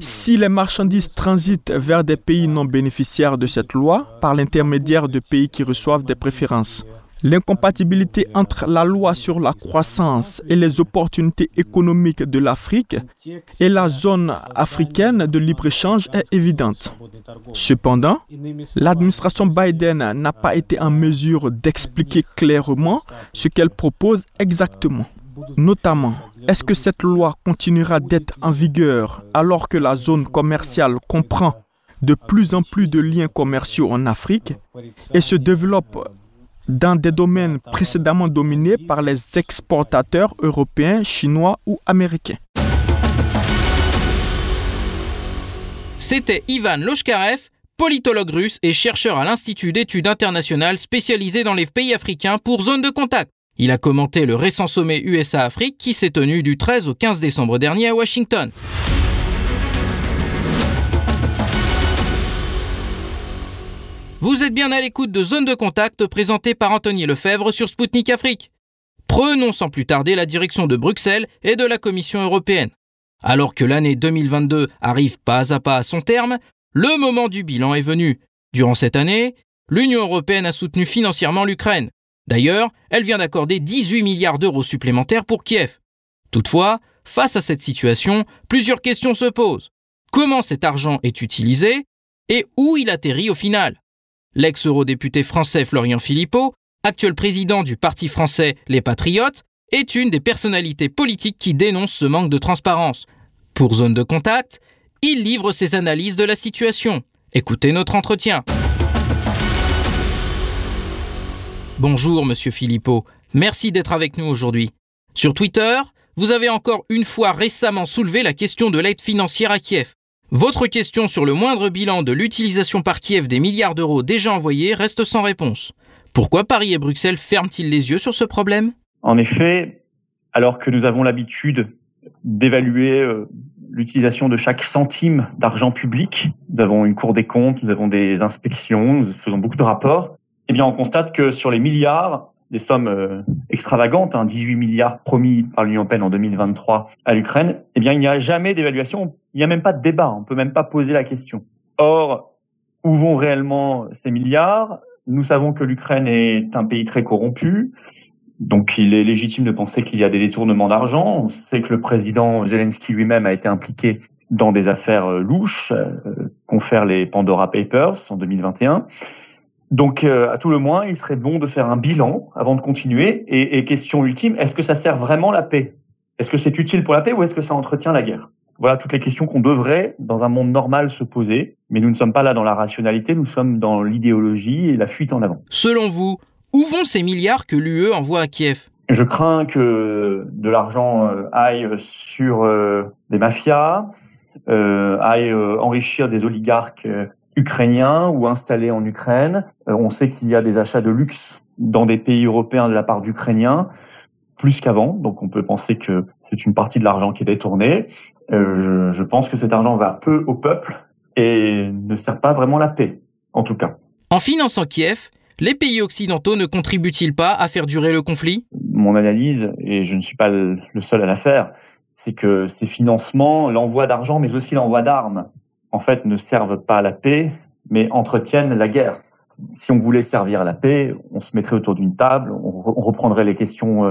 si les marchandises transitent vers des pays non bénéficiaires de cette loi par l'intermédiaire de pays qui reçoivent des préférences? L'incompatibilité entre la loi sur la croissance et les opportunités économiques de l'Afrique et la zone africaine de libre-échange est évidente. Cependant, l'administration Biden n'a pas été en mesure d'expliquer clairement ce qu'elle propose exactement. Notamment, est-ce que cette loi continuera d'être en vigueur alors que la zone commerciale comprend de plus en plus de liens commerciaux en Afrique et se développe dans des domaines précédemment dominés par les exportateurs européens, chinois ou américains. C'était Ivan Loshkarev, politologue russe et chercheur à l'Institut d'études internationales spécialisé dans les pays africains pour zone de contact. Il a commenté le récent sommet USA-Afrique qui s'est tenu du 13 au 15 décembre dernier à Washington. Vous êtes bien à l'écoute de Zone de Contact présentée par Anthony Lefebvre sur Spoutnik Afrique. Prenons sans plus tarder la direction de Bruxelles et de la Commission européenne. Alors que l'année 2022 arrive pas à pas à son terme, le moment du bilan est venu. Durant cette année, l'Union européenne a soutenu financièrement l'Ukraine. D'ailleurs, elle vient d'accorder 18 milliards d'euros supplémentaires pour Kiev. Toutefois, face à cette situation, plusieurs questions se posent. Comment cet argent est utilisé et où il atterrit au final? L'ex-eurodéputé français Florian Philippot, actuel président du parti français Les Patriotes, est une des personnalités politiques qui dénoncent ce manque de transparence. Pour Zone de Contact, il livre ses analyses de la situation. Écoutez notre entretien. Bonjour, monsieur Philippot. Merci d'être avec nous aujourd'hui. Sur Twitter, vous avez encore une fois récemment soulevé la question de l'aide financière à Kiev. Votre question sur le moindre bilan de l'utilisation par Kiev des milliards d'euros déjà envoyés reste sans réponse. Pourquoi Paris et Bruxelles ferment-ils les yeux sur ce problème? En effet, alors que nous avons l'habitude d'évaluer euh, l'utilisation de chaque centime d'argent public, nous avons une cour des comptes, nous avons des inspections, nous faisons beaucoup de rapports, eh bien on constate que sur les milliards, des sommes euh, extravagantes, 18 hein, milliards promis par l'Union européenne en 2023 à l'Ukraine, eh bien, il n'y a jamais d'évaluation, il n'y a même pas de débat, on peut même pas poser la question. Or, où vont réellement ces milliards? Nous savons que l'Ukraine est un pays très corrompu, donc il est légitime de penser qu'il y a des détournements d'argent. On sait que le président Zelensky lui-même a été impliqué dans des affaires euh, louches, euh, confère les Pandora Papers en 2021. Donc, euh, à tout le moins, il serait bon de faire un bilan avant de continuer. Et, question ultime, est-ce que ça sert vraiment la paix? Est-ce que c'est utile pour la paix ou est-ce que ça entretient la guerre? Voilà toutes les questions qu'on devrait, dans un monde normal, se poser. Mais nous ne sommes pas là dans la rationalité, nous sommes dans l'idéologie et la fuite en avant. Selon vous, où vont ces milliards que l'UE envoie à Kiev? Je crains que de l'argent euh, aille sur euh, des mafias, aille enrichir des oligarques ukrainiens ou installés en Ukraine. Euh, on sait qu'il y a des achats de luxe dans des pays européens de la part d'Ukrainiens, plus qu'avant. Donc on peut penser que c'est une partie de l'argent qui est détournée. Euh, je, je pense que cet argent va peu au peuple et ne sert pas vraiment la paix, en tout cas. En finançant Kiev, les pays occidentaux ne contribuent-ils pas à faire durer le conflit? Mon analyse, et je ne suis pas le seul à la faire, c'est que ces financements, l'envoi d'argent, mais aussi l'envoi d'armes, en fait, ne servent pas la paix, mais entretiennent la guerre. Si on voulait servir la paix, on se mettrait autour d'une table, on, reprendrait les questions euh,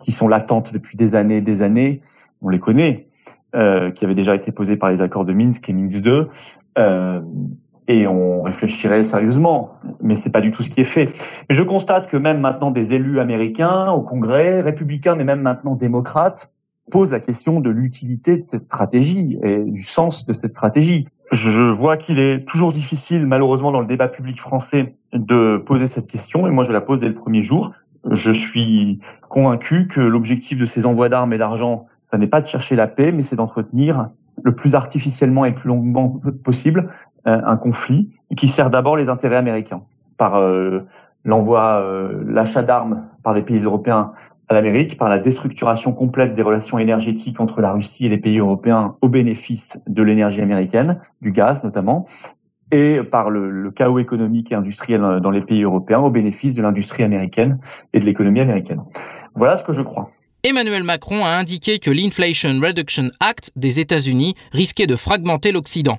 qui sont latentes depuis des années et des années, on les connaît, euh, qui avaient déjà été posées par les accords de Minsk et Minsk II, euh, et on réfléchirait sérieusement. Mais c'est pas du tout ce qui est fait. Mais je constate que même maintenant des élus américains au Congrès, républicains, mais même maintenant démocrates, posent la question de l'utilité de cette stratégie et du sens de cette stratégie. Je vois qu'il est toujours difficile, malheureusement, dans le débat public français, de poser cette question, et moi je la pose dès le premier jour. Je suis convaincu que l'objectif de ces envois d'armes et d'argent, ça n'est pas de chercher la paix, mais c'est d'entretenir le plus artificiellement et le plus longuement possible euh, un conflit qui sert d'abord les intérêts américains par euh, l'envoi, euh, l'achat d'armes par des pays européens à l'Amérique par la déstructuration complète des relations énergétiques entre la Russie et les pays européens au bénéfice de l'énergie américaine, du gaz notamment, et par le, chaos économique et industriel dans les pays européens au bénéfice de l'industrie américaine et de l'économie américaine. Voilà ce que je crois. Emmanuel Macron a indiqué que l'Inflation Reduction Act des États-Unis risquait de fragmenter l'Occident.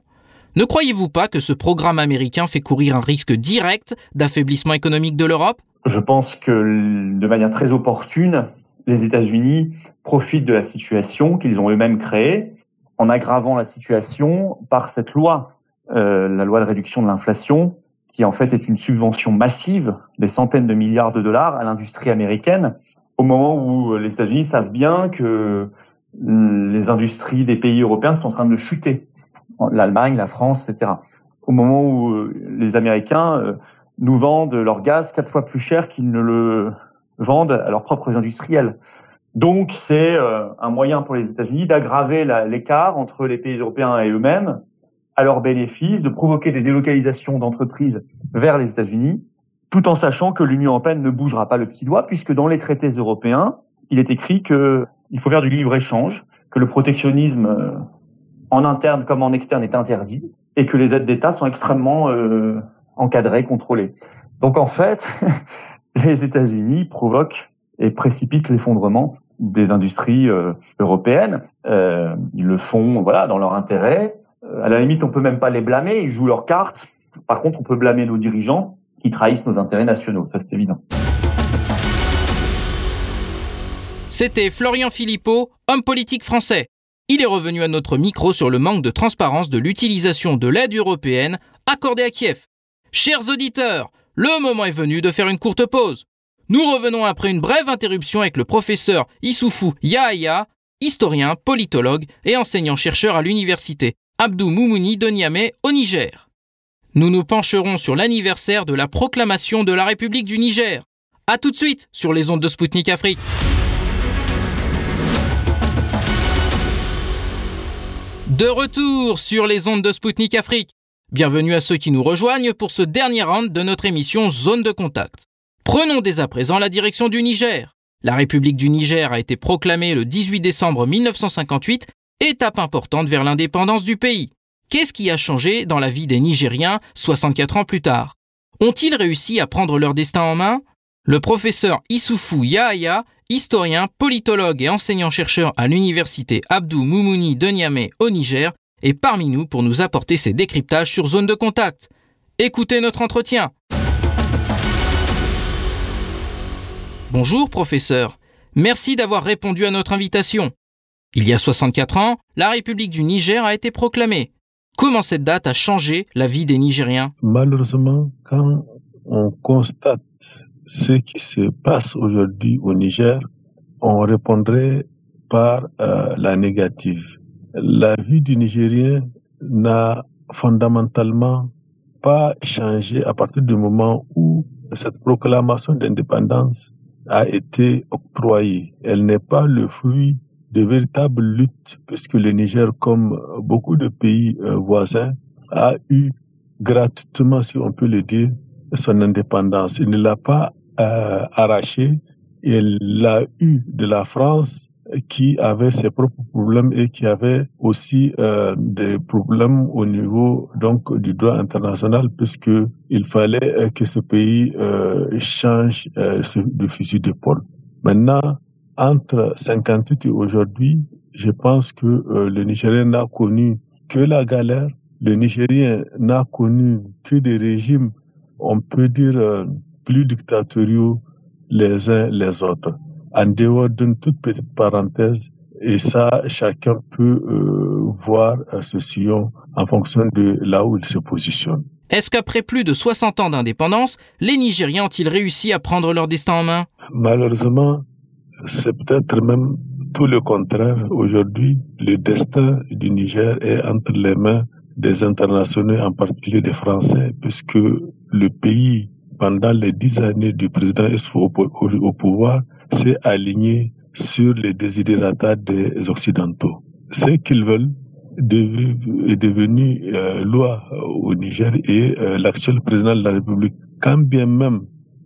Ne croyez-vous pas que ce programme américain fait courir un risque direct d'affaiblissement économique de l'Europe? Je pense que de manière très opportune, les États-Unis profitent de la situation qu'ils ont eux-mêmes créée en aggravant la situation par cette loi, euh, la loi de réduction de l'inflation, qui en fait est une subvention massive, des centaines de milliards de dollars à l'industrie américaine, au moment où les États-Unis savent bien que les industries des pays européens sont en train de chuter, l'Allemagne, la France, etc. Au moment où euh, les Américains euh, nous vendent leur gaz quatre fois plus cher qu'ils ne le vendent à leurs propres industriels. Donc c'est euh, un moyen pour les États-Unis d'aggraver l'écart entre les pays européens et eux-mêmes à leur bénéfice, de provoquer des délocalisations d'entreprises vers les États-Unis tout en sachant que l'Union européenne ne bougera pas le petit doigt, puisque dans les traités européens, il est écrit qu'il faut faire du libre-échange, que le protectionnisme euh, en interne comme en externe est interdit, et que les aides d'État sont extrêmement euh, encadrées, contrôlées. Donc en fait, les États-Unis provoquent et précipitent l'effondrement des industries euh, européennes. ils le font voilà dans leur intérêt. À la limite, on peut même pas les blâmer, ils jouent leurs cartes. Par contre, on peut blâmer nos dirigeants qui trahissent nos intérêts nationaux, ça c'est évident. C'était Florian Philippot, homme politique français. Il est revenu à notre micro sur le manque de transparence de l'utilisation de l'aide européenne accordée à Kiev. Chers auditeurs, le moment est venu de faire une courte pause. Nous revenons après une brève interruption avec le professeur Issoufou Yahya, historien, politologue et enseignant-chercheur à l'université Abdou Moumouni de Niamey au Niger nous nous pencherons sur l'anniversaire de la proclamation de la République du Niger. A tout de suite sur les ondes de Spoutnik Afrique. De retour sur les ondes de Spoutnik Afrique. Bienvenue à ceux qui nous rejoignent pour ce dernier round de notre émission Zone de contact. Prenons dès à présent la direction du Niger. La République du Niger a été proclamée le 18 décembre 1958, étape importante vers l'indépendance du pays. Qu'est-ce qui a changé dans la vie des Nigériens 64 ans plus tard? Ont-ils réussi à prendre leur destin en main? Le professeur Issoufou Yahya, historien, politologue et enseignant-chercheur à l'université Abdou Moumouni de Niamey au Niger, est parmi nous pour nous apporter ses décryptages sur zone de contact. Écoutez notre entretien. Bonjour professeur, merci d'avoir répondu à notre invitation. Il y a 64 ans, la République du Niger a été proclamée. Comment cette date a changé la vie des Nigériens? Malheureusement, quand on constate ce qui se passe aujourd'hui au Niger, on répondrait par euh, la négative. La vie du Nigérien n'a fondamentalement pas changé à partir du moment où cette proclamation d'indépendance a été octroyée. Elle n'est pas le fruit de véritables luttes, puisque le Niger, comme beaucoup de pays euh, voisins, a eu gratuitement, si on peut le dire, son indépendance. Il ne l'a pas euh, arraché, il l'a eu de la France qui avait ses propres problèmes et qui avait aussi euh, des problèmes au niveau donc du droit international puisque il fallait euh, que ce pays euh, change euh, de fusil d'épaule. Maintenant, entre 58 et aujourd'hui, je pense que euh, le Nigérien n'a connu que la galère. Le Nigérien n'a connu que des régimes, on peut dire, plus dictatoriaux les uns les autres. En dehors d'une toute petite parenthèse, et ça, chacun peut euh, voir ce sillon en fonction de là où il se positionne. Est-ce qu'après plus de 60 ans d'indépendance, les Nigériens ont-ils réussi à prendre leur destin en main? Malheureusement, c'est peut-être même tout le contraire. Aujourd'hui, le destin du Niger est entre les mains des internationaux, en particulier des Français, puisque le pays, pendant les dix années du président Esfo au, pouvoir, s'est aligné sur les désidératas des Occidentaux. Ce qu'ils veulent est devenu euh, loi au Niger et euh, l'actuel président de la République, quand bien même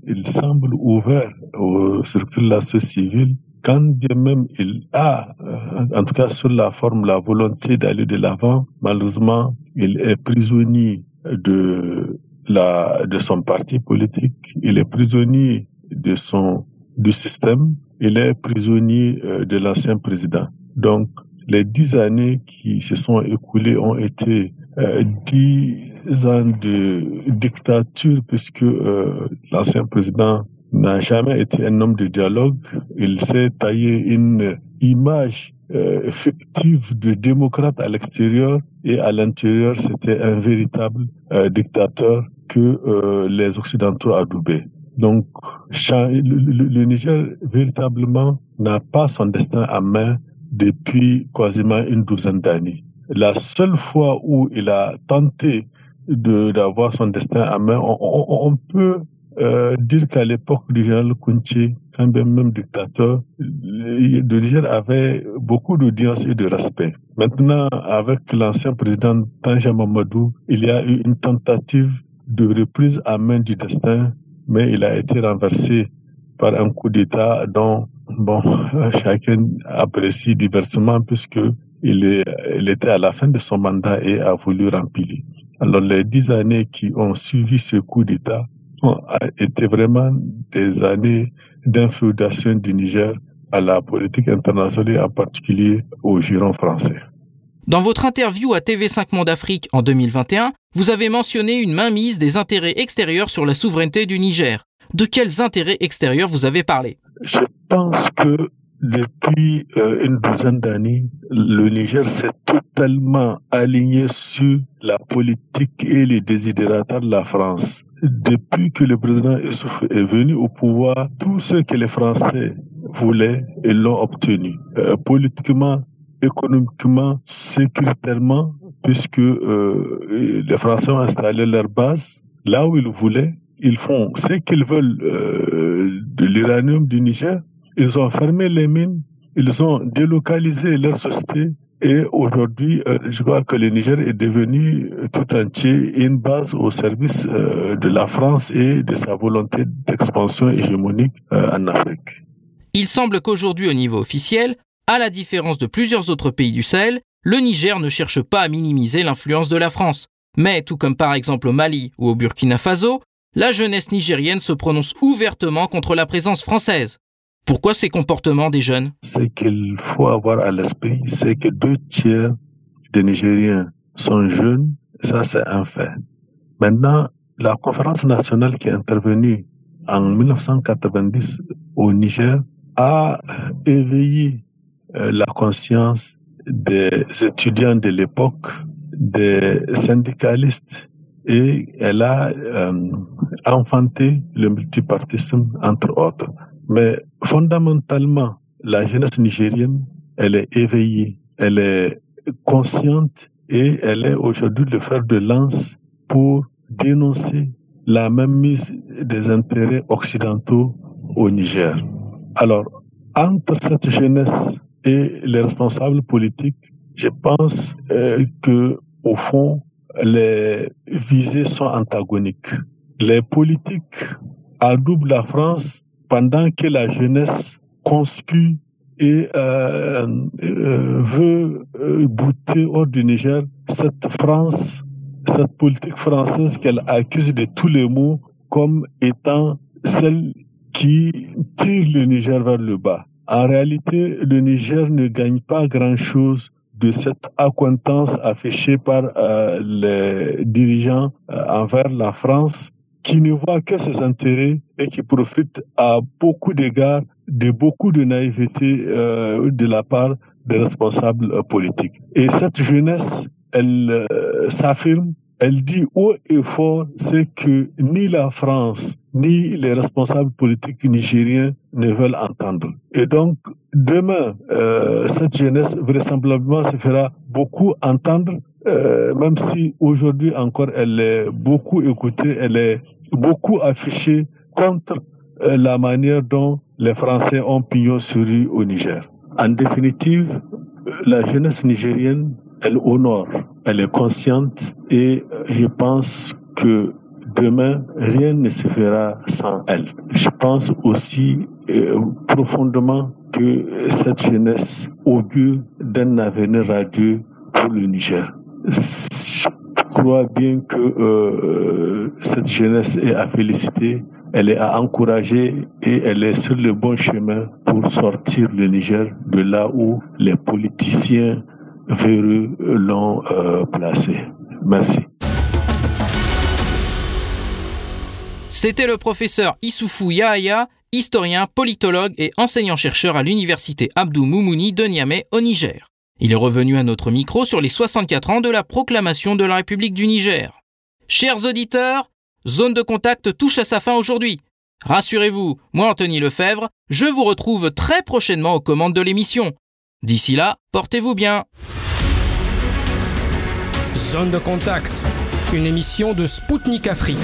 il semble ouvert aux structures de la société civile, quand bien même il a, euh, en tout cas sur la forme, la volonté d'aller de l'avant, malheureusement, il est prisonnier de la, de son parti politique, il est prisonnier de son, du système, il est prisonnier euh, de l'ancien président. Donc, les dix années qui se sont écoulées ont été euh, dix ans de dictature puisque euh, l'ancien président n'a jamais été un homme de dialogue. Il s'est taillé une image euh, fictive de démocrate à l'extérieur et à l'intérieur, c'était un véritable euh, dictateur que euh, les Occidentaux adoubaient. Donc, le, Niger véritablement n'a pas son destin à main depuis quasiment une douzaine d'années. La seule fois où il a tenté d'avoir son destin à main, on, peut euh, dire qu'à l'époque du général Kunti, quand même, même dictateur, le Niger avait beaucoup d'audience et de respect. Maintenant, avec l'ancien président Tanja Mamadou, il y a eu une tentative de reprise à main du destin, mais il a été renversé par un coup d'État dont bon, chacun apprécie diversement puisque il, est, il était à la fin de son mandat et a voulu remplir. Alors les dix années qui ont suivi ce coup d'État a été vraiment des années d'infiltration du Niger à la politique internationale et en particulier au giron français. Dans votre interview à TV5 Monde Afrique en 2021, vous avez mentionné une mainmise des intérêts extérieurs sur la souveraineté du Niger. De quels intérêts extérieurs vous avez parlé? Je pense que depuis euh, une douzaine d'années, le Niger s'est totalement aligné sur la politique et les désidérateurs de la France. Depuis que le président Issouf est venu au pouvoir, tout ce que les Français voulaient, ils l'ont obtenu. Euh, politiquement, économiquement, sécuritairement, puisque euh, les Français ont installé leur base là où ils voulaient. Ils font ce qu'ils veulent de l'uranium du Niger ils ont fermé les mines, ils ont délocalisé leur société et aujourd'hui, euh, je crois que le Niger est devenu tout entier une base au service euh, de la France et de sa volonté d'expansion hégémonique euh, en Afrique. Il semble qu'aujourd'hui, au niveau officiel, à la différence de plusieurs autres pays du Sahel, le Niger ne cherche pas à minimiser l'influence de la France. Mais, tout comme par exemple au Mali ou au Burkina Faso, la jeunesse nigérienne se prononce ouvertement contre la présence française. Pourquoi ces comportements des jeunes? Ce qu'il faut avoir à l'esprit, c'est que deux tiers des Nigériens sont jeunes, ça c'est un fait. Maintenant, la conférence nationale qui est intervenue en 1990 au Niger a éveillé la conscience des étudiants de l'époque, des syndicalistes, et elle a euh, enfanté le multipartisme, entre autres. Mais fondamentalement, la jeunesse nigérienne, elle est éveillée, elle est consciente et elle est aujourd'hui le fer de lance pour dénoncer la même mise des intérêts occidentaux au Niger. Alors, entre cette jeunesse et les responsables politiques, je pense euh, que au fond, les visées sont antagoniques. Les politiques adoubent la France pendant que la jeunesse conspire et euh, euh, veut euh, bouter hors du Niger cette France, cette politique française qu'elle accuse de tous les maux comme étant celle qui tire le Niger vers le bas. En réalité, le Niger ne gagne pas grand-chose de cette acquaintance affichée par les dirigeants envers la France qui ne voit que ses intérêts et qui profite à beaucoup d'égards de beaucoup de naïveté euh, de la part des responsables euh, politiques. Et cette jeunesse, elle euh, s'affirme, elle dit haut et fort, c'est que ni la France, ni les responsables politiques nigériens ne veulent entendre. Et donc, demain, euh, cette jeunesse vraisemblablement se fera beaucoup entendre euh, même si aujourd'hui encore elle est beaucoup écoutée, elle est beaucoup affichée contre euh, la manière dont les Français ont pignon sur rue au Niger. En définitive, la jeunesse nigérienne, elle honore, elle est consciente et je pense que demain, rien ne se fera sans elle. Je pense aussi euh, profondément que cette jeunesse augure d'un avenir radieux pour le Niger. Je crois bien que euh, cette jeunesse est à féliciter, elle est à encourager et elle est sur le bon chemin pour sortir le Niger de là où les politiciens véreux l'ont euh, placé. Merci. C'était le professeur Issoufou Yahaya, historien, politologue et enseignant-chercheur à l'université Abdou Moumouni de Niamey au Niger. Il est revenu à notre micro sur les 64 ans de la proclamation de la République du Niger. Chers auditeurs, Zone de contact touche à sa fin aujourd'hui. Rassurez-vous, moi Anthony Lefebvre, je vous retrouve très prochainement aux commandes de l'émission. D'ici là, portez-vous bien. Zone de contact, une émission de Spoutnik Afrique.